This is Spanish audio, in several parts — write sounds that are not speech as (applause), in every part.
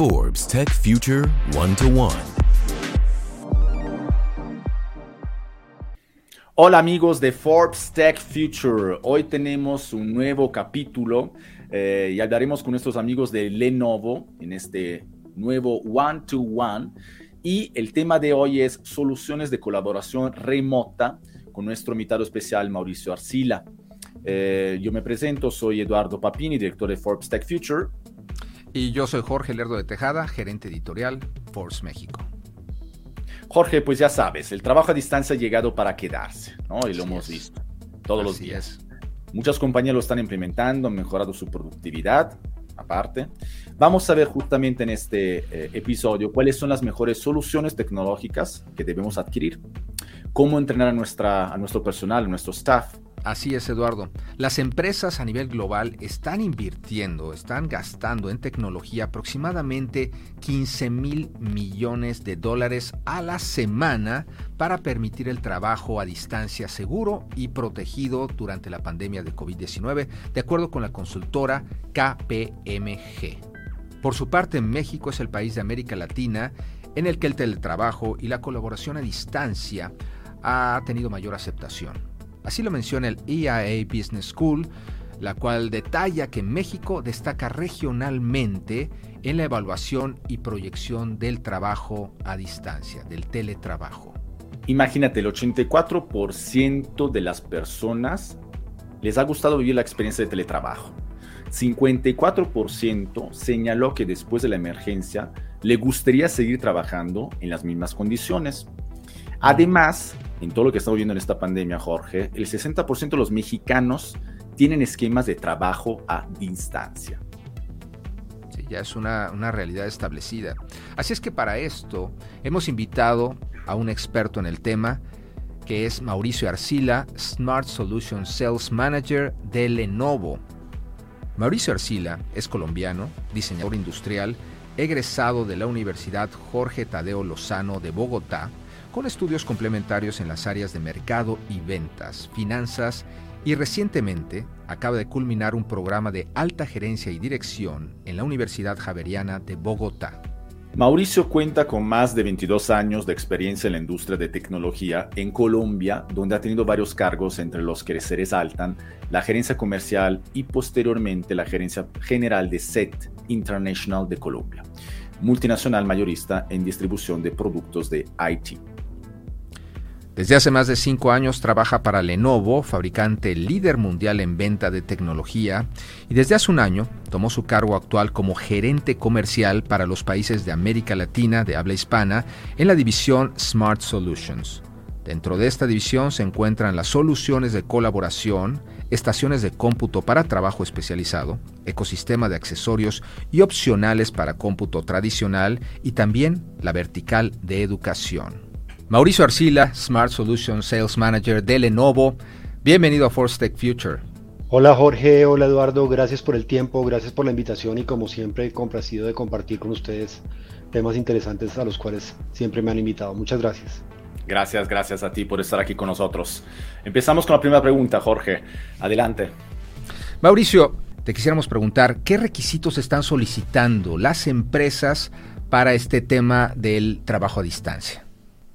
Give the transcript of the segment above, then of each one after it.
Forbes Tech Future One to One. Hola amigos de Forbes Tech Future. Hoy tenemos un nuevo capítulo eh, y hablaremos con nuestros amigos de Lenovo en este nuevo One to One. Y el tema de hoy es soluciones de colaboración remota con nuestro invitado especial Mauricio Arcila. Eh, yo me presento, soy Eduardo Papini, director de Forbes Tech Future. Y yo soy Jorge Lerdo de Tejada, gerente editorial Forbes México. Jorge, pues ya sabes, el trabajo a distancia ha llegado para quedarse, ¿no? Y lo hemos visto todos los días. Muchas compañías lo están implementando, han mejorado su productividad, aparte. Vamos a ver justamente en este eh, episodio cuáles son las mejores soluciones tecnológicas que debemos adquirir, cómo entrenar a, nuestra, a nuestro personal, a nuestro staff, Así es, Eduardo. Las empresas a nivel global están invirtiendo, están gastando en tecnología aproximadamente 15 mil millones de dólares a la semana para permitir el trabajo a distancia seguro y protegido durante la pandemia de COVID-19, de acuerdo con la consultora KPMG. Por su parte, México es el país de América Latina en el que el teletrabajo y la colaboración a distancia ha tenido mayor aceptación. Así lo menciona el EIA Business School, la cual detalla que México destaca regionalmente en la evaluación y proyección del trabajo a distancia, del teletrabajo. Imagínate, el 84% de las personas les ha gustado vivir la experiencia de teletrabajo. 54% señaló que después de la emergencia le gustaría seguir trabajando en las mismas condiciones. Además, en todo lo que estamos viendo en esta pandemia, Jorge, el 60% de los mexicanos tienen esquemas de trabajo a distancia. Ya es una, una realidad establecida. Así es que para esto hemos invitado a un experto en el tema, que es Mauricio Arcila, Smart Solution Sales Manager de Lenovo. Mauricio Arcila es colombiano, diseñador industrial, egresado de la Universidad Jorge Tadeo Lozano de Bogotá, con estudios complementarios en las áreas de mercado y ventas, finanzas y recientemente acaba de culminar un programa de alta gerencia y dirección en la Universidad Javeriana de Bogotá. Mauricio cuenta con más de 22 años de experiencia en la industria de tecnología en Colombia, donde ha tenido varios cargos entre los que se resaltan la gerencia comercial y posteriormente la gerencia general de SET International de Colombia, multinacional mayorista en distribución de productos de IT. Desde hace más de cinco años trabaja para Lenovo, fabricante líder mundial en venta de tecnología, y desde hace un año tomó su cargo actual como gerente comercial para los países de América Latina de habla hispana en la división Smart Solutions. Dentro de esta división se encuentran las soluciones de colaboración, estaciones de cómputo para trabajo especializado, ecosistema de accesorios y opcionales para cómputo tradicional y también la vertical de educación. Mauricio Arcila, Smart Solution Sales Manager de Lenovo. Bienvenido a Force Tech Future. Hola Jorge, hola Eduardo, gracias por el tiempo, gracias por la invitación y como siempre complacido de compartir con ustedes temas interesantes a los cuales siempre me han invitado. Muchas gracias. Gracias, gracias a ti por estar aquí con nosotros. Empezamos con la primera pregunta, Jorge. Adelante. Mauricio, te quisiéramos preguntar, ¿qué requisitos están solicitando las empresas para este tema del trabajo a distancia?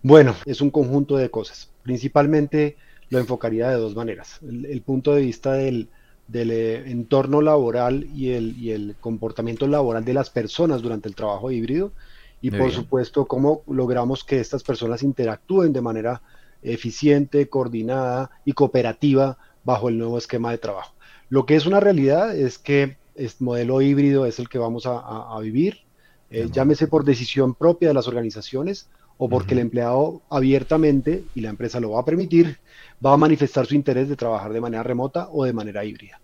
Bueno, es un conjunto de cosas. Principalmente lo enfocaría de dos maneras. El, punto de vista del, eh, entorno laboral y el, comportamiento laboral de las personas durante el trabajo híbrido y por supuesto cómo logramos que estas personas interactúen de manera eficiente, coordinada y cooperativa bajo el nuevo esquema de trabajo. Lo que es una realidad es que este modelo híbrido es el que vamos a, vivir, eh, llámese por decisión propia de las organizaciones o porque el empleado abiertamente, y la empresa lo va a permitir, va a manifestar su interés de trabajar de manera remota o de manera híbrida.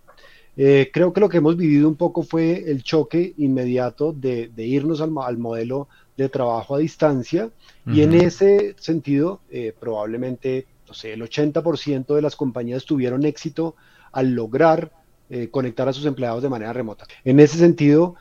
Eh, creo que lo que hemos vivido un poco fue el choque inmediato de, irnos al, modelo de trabajo a distancia y en ese sentido eh, probablemente, no sé, el 80% de las compañías tuvieron éxito al lograr eh, conectar a sus empleados de manera remota. En ese sentido,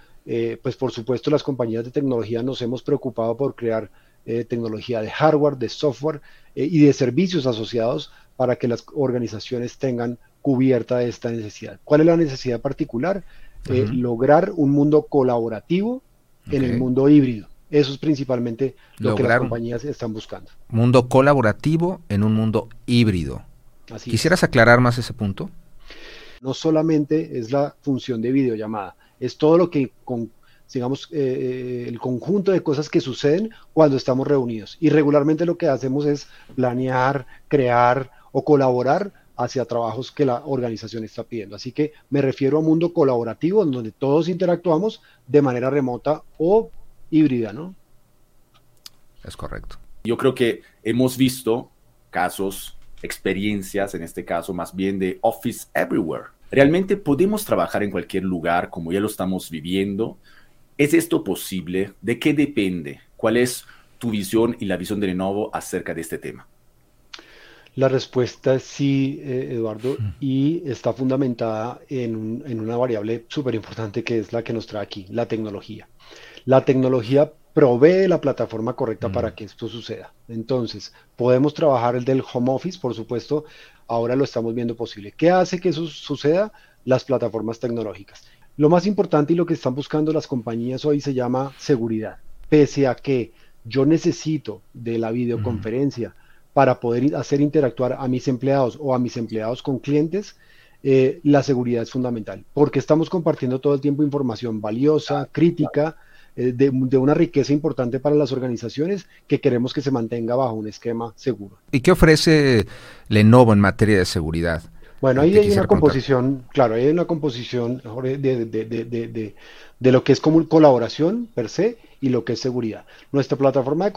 pues por supuesto las compañías de tecnología nos hemos preocupado por crear eh, tecnología de hardware, de software eh, y de servicios asociados para que las organizaciones tengan cubierta esta necesidad. ¿Cuál es la necesidad particular? Eh, lograr un mundo colaborativo en el mundo híbrido. Eso es principalmente lo que las compañías están buscando. Mundo colaborativo en un mundo híbrido. ¿Quisieras aclarar más ese punto? No solamente es la función de videollamada, es todo lo que con, digamos, eh, eh, el conjunto de cosas que suceden cuando estamos reunidos. Y regularmente lo que hacemos es planear, crear o colaborar hacia trabajos que la organización está pidiendo. Así que me refiero a un mundo colaborativo en donde todos interactuamos de manera remota o híbrida, ¿no? Es correcto. Yo creo que hemos visto casos, experiencias, en este caso más bien de Office Everywhere. ¿Realmente podemos trabajar en cualquier lugar como ya lo estamos viviendo? ¿Es esto posible? ¿De qué depende? ¿Cuál es tu visión y la visión de Lenovo acerca de este tema? La respuesta es sí, eh, Eduardo, y está fundamentada en, en una variable súper importante que es la que nos trae aquí, la tecnología. La tecnología provee la plataforma correcta para que esto suceda. Entonces, podemos trabajar el del home office, por supuesto, ahora lo estamos viendo posible. ¿Qué hace que eso suceda? Las plataformas tecnológicas. Lo más importante y lo que están buscando las compañías hoy se llama seguridad. Pese a que yo necesito de la videoconferencia para poder hacer interactuar a mis empleados o a mis empleados con clientes, eh, la seguridad es fundamental, porque estamos compartiendo todo el tiempo información valiosa, crítica, eh, de, de, una riqueza importante para las organizaciones que queremos que se mantenga bajo un esquema seguro. ¿Y qué ofrece Lenovo en materia de seguridad? Bueno, ahí hay una composición, claro, hay una composición de, lo que es como colaboración per se y lo que es seguridad. Nuestra plataforma de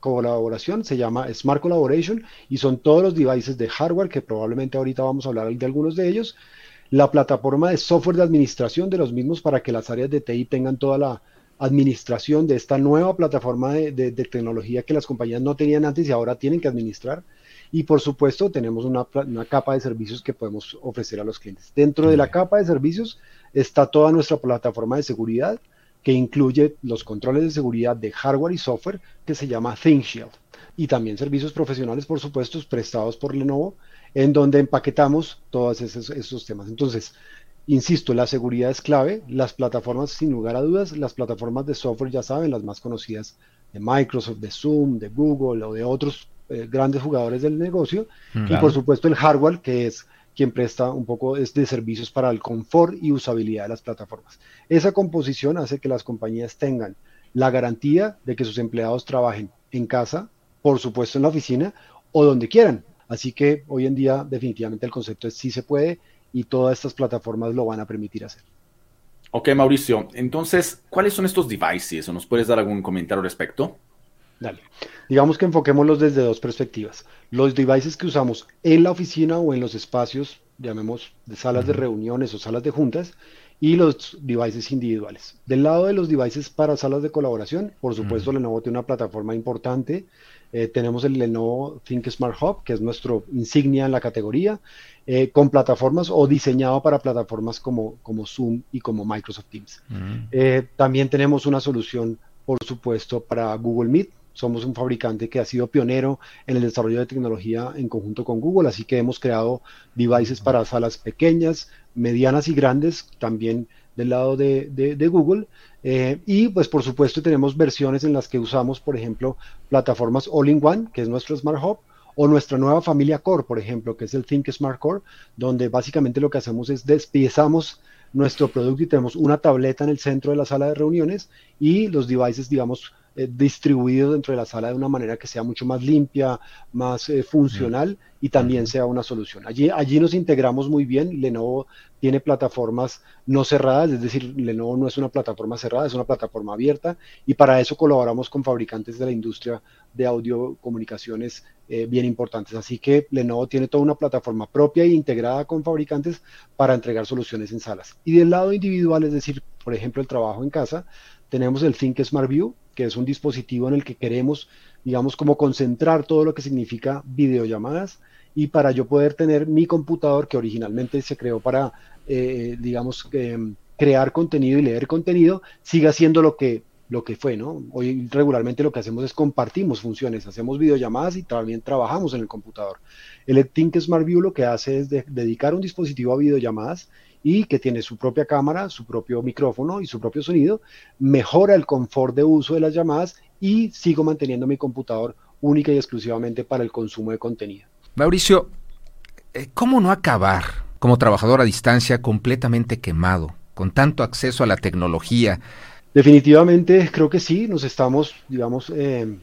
colaboración se llama Smart Collaboration y son todos los devices de hardware que probablemente ahorita vamos a hablar de algunos de ellos. La plataforma de software de administración de los mismos para que las áreas de TI tengan toda la administración de esta nueva plataforma de tecnología que las compañías no tenían antes y ahora tienen que administrar y por supuesto tenemos una, capa de servicios que podemos ofrecer a los clientes. Dentro de la capa de servicios está toda nuestra plataforma de seguridad que incluye los controles de seguridad de hardware y software que se llama ThinkShield y también servicios profesionales, por supuesto, prestados por Lenovo, en donde empaquetamos todos esos, esos temas. Entonces, insisto, la seguridad es clave. Las plataformas, sin lugar a dudas, las plataformas de software, ya saben, las más conocidas de Microsoft, de Zoom, de Google o de otros eh, grandes jugadores del negocio y por supuesto el hardware que es quien presta un poco de servicios para el confort y usabilidad de las plataformas. Esa composición hace que las compañías tengan la garantía de que sus empleados trabajen en casa, por supuesto en la oficina o donde quieran. Así que hoy en día definitivamente el concepto es sí se puede y todas estas plataformas lo van a permitir hacer. Ok, Mauricio. Entonces, ¿cuáles son estos devices? ¿O nos puedes dar algún comentario al respecto? Dale. Digamos que enfoquémoslos desde dos perspectivas. Los devices que usamos en la oficina o en los espacios, llamemos de salas de reuniones o salas de juntas, y los devices individuales. Del lado de los devices para salas de colaboración, por supuesto, Lenovo tiene una plataforma importante. Eh, tenemos el Lenovo Think Smart Hub, que es nuestro insignia en la categoría, eh, con plataformas o diseñado para plataformas como, como Zoom y como Microsoft Teams. Eh, también tenemos una solución, por supuesto, para Google Meet, somos un fabricante que ha sido pionero en el desarrollo de tecnología en conjunto con Google, así que hemos creado devices para salas pequeñas, medianas y grandes, también del lado de, Google. Eh, y pues por supuesto tenemos versiones en las que usamos, por ejemplo, plataformas All-in-One, que es nuestro Smart Hub, o nuestra nueva familia Core, por ejemplo, que es el Think Smart Core, donde básicamente lo que hacemos es despiezamos nuestro producto y tenemos una tableta en el centro de la sala de reuniones y los devices, digamos, eh, distribuido dentro de la sala de una manera que sea mucho más limpia, más eh, funcional y también sea una solución. Allí, allí nos integramos muy bien. Lenovo tiene plataformas no cerradas, es decir, Lenovo no es una plataforma cerrada, es una plataforma abierta y para eso colaboramos con fabricantes de la industria de audio comunicaciones eh, bien importantes. Así que Lenovo tiene toda una plataforma propia e integrada con fabricantes para entregar soluciones en salas. Y del lado individual, es decir, por ejemplo, el trabajo en casa, tenemos el Think Smart View, que es un dispositivo en el que queremos, digamos, como concentrar todo lo que significa videollamadas y para yo poder tener mi computador que originalmente se creó para, eh, digamos, em, crear contenido y leer contenido, siga siendo lo que lo que fue, ¿no? Hoy regularmente lo que hacemos es compartimos funciones, hacemos videollamadas y también trabajamos en el computador. El Think Smart View lo que hace es dedicar un dispositivo a videollamadas y que tiene su propia cámara, su propio micrófono y su propio sonido, mejora el confort de uso de las llamadas y sigo manteniendo mi computador única y exclusivamente para el consumo de contenido. Mauricio, eh, ¿cómo no acabar como trabajador a distancia completamente quemado, con tanto acceso a la tecnología? Definitivamente creo que sí, nos estamos, digamos, eh,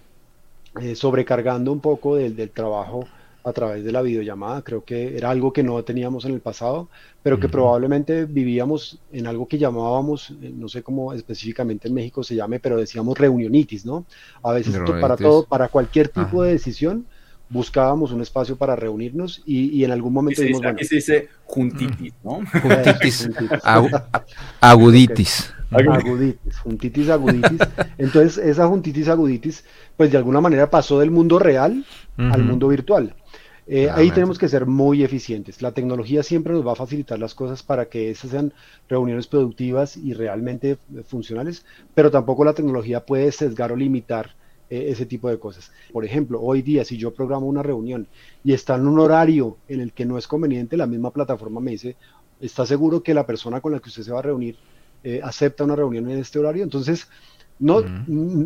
eh, sobrecargando un poco del, del trabajo a través de la videollamada. Creo que era algo que no teníamos en el pasado, pero que probablemente vivíamos en algo que llamábamos, eh, no sé cómo específicamente en México se llame, pero decíamos reunionitis, ¿no? A veces para todo, para cualquier tipo de decisión, buscábamos un espacio para reunirnos y, en algún momento dijimos, bueno, aquí se dice juntitis, ¿no? Juntitis, (laughs) aguditis. Aguditis, juntitis aguditis. Entonces, esa juntitis aguditis, pues de alguna manera pasó del mundo real al mundo virtual. Eh, ahí tenemos que ser muy eficientes. La tecnología siempre nos va a facilitar las cosas para que esas sean reuniones productivas y realmente eh, funcionales, pero tampoco la tecnología puede sesgar o limitar eh, ese tipo de cosas. Por ejemplo, hoy día si yo programo una reunión y está en un horario en el que no es conveniente, la misma plataforma me dice, ¿está seguro que la persona con la que usted se va a reunir acepta una reunión en este horario? Entonces, no,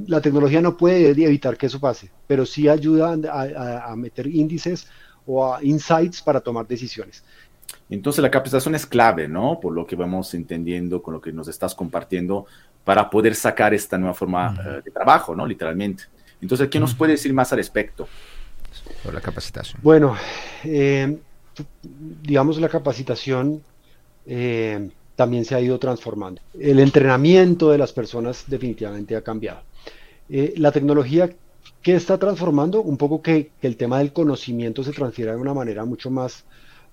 la tecnología no puede evitar que eso pase, pero sí ayuda a meter índices o a insights para tomar decisiones. Entonces la capacitación es clave, ¿no? Por lo que vamos entendiendo con lo que nos estás compartiendo para poder sacar esta nueva forma eh, de trabajo, ¿no? Literalmente. Entonces, ¿qué nos puede decir más al respecto? Sobre la capacitación. Bueno, eh, digamos la capacitación eh, también se ha ido transformando. El entrenamiento de las personas definitivamente ha cambiado. la tecnología ¿Qué está transformando? Un poco que, el tema del conocimiento se transfiera de una manera mucho más,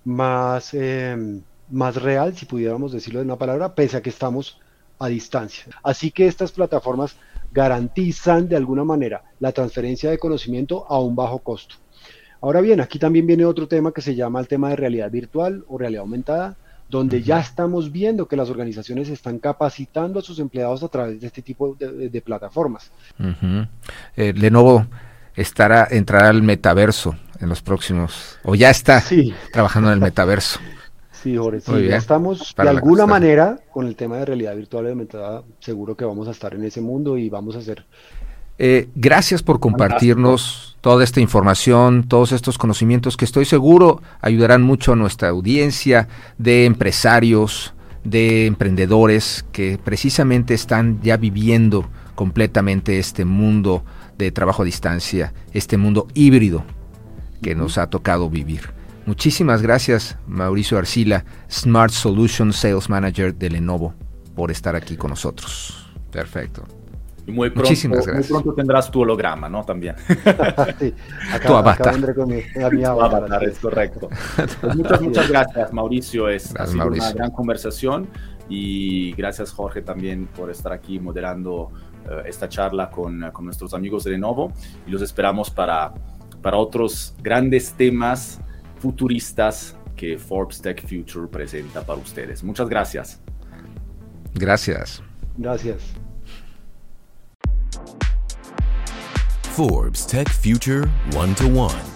más, em, más real, si pudiéramos decirlo de una palabra, pese a que estamos a distancia. Así que estas plataformas garantizan de alguna manera la transferencia de conocimiento a un bajo costo. Ahora bien, aquí también viene otro tema que se llama el tema de realidad virtual o realidad aumentada, donde ya estamos viendo que las organizaciones están capacitando a sus empleados a través de este tipo de, plataformas. Eh, Lenovo estará entrará al metaverso en los próximos o ya está trabajando en el metaverso. Sí, Jorge, sí, ya estamos de alguna manera con el tema de realidad virtual y aumentada, seguro que vamos a estar en ese mundo y vamos a hacer eh, gracias por compartirnos toda esta información, todos estos conocimientos que estoy seguro ayudarán mucho a nuestra audiencia de empresarios, de emprendedores que precisamente están ya viviendo completamente este mundo de trabajo a distancia, este mundo híbrido que nos ha tocado vivir. Muchísimas gracias, Mauricio Arcila, Smart Solution Sales Manager de Lenovo, por estar aquí con nosotros. Perfecto. Y muy pronto, Muchísimas gracias. Muy pronto tendrás tu holograma, ¿no? También. (laughs) sí, tu avatar. Con mi, mi avatar, es correcto. (laughs) Pues muchas, muchas gracias, Mauricio. Es ha sido una gran conversación y gracias, Jorge, también por estar aquí moderando uh, esta charla con, con, nuestros amigos de Lenovo y los esperamos para, para otros grandes temas futuristas que Forbes Tech Future presenta para ustedes. Muchas gracias. Gracias. Gracias. Forbes Tech Future One to One.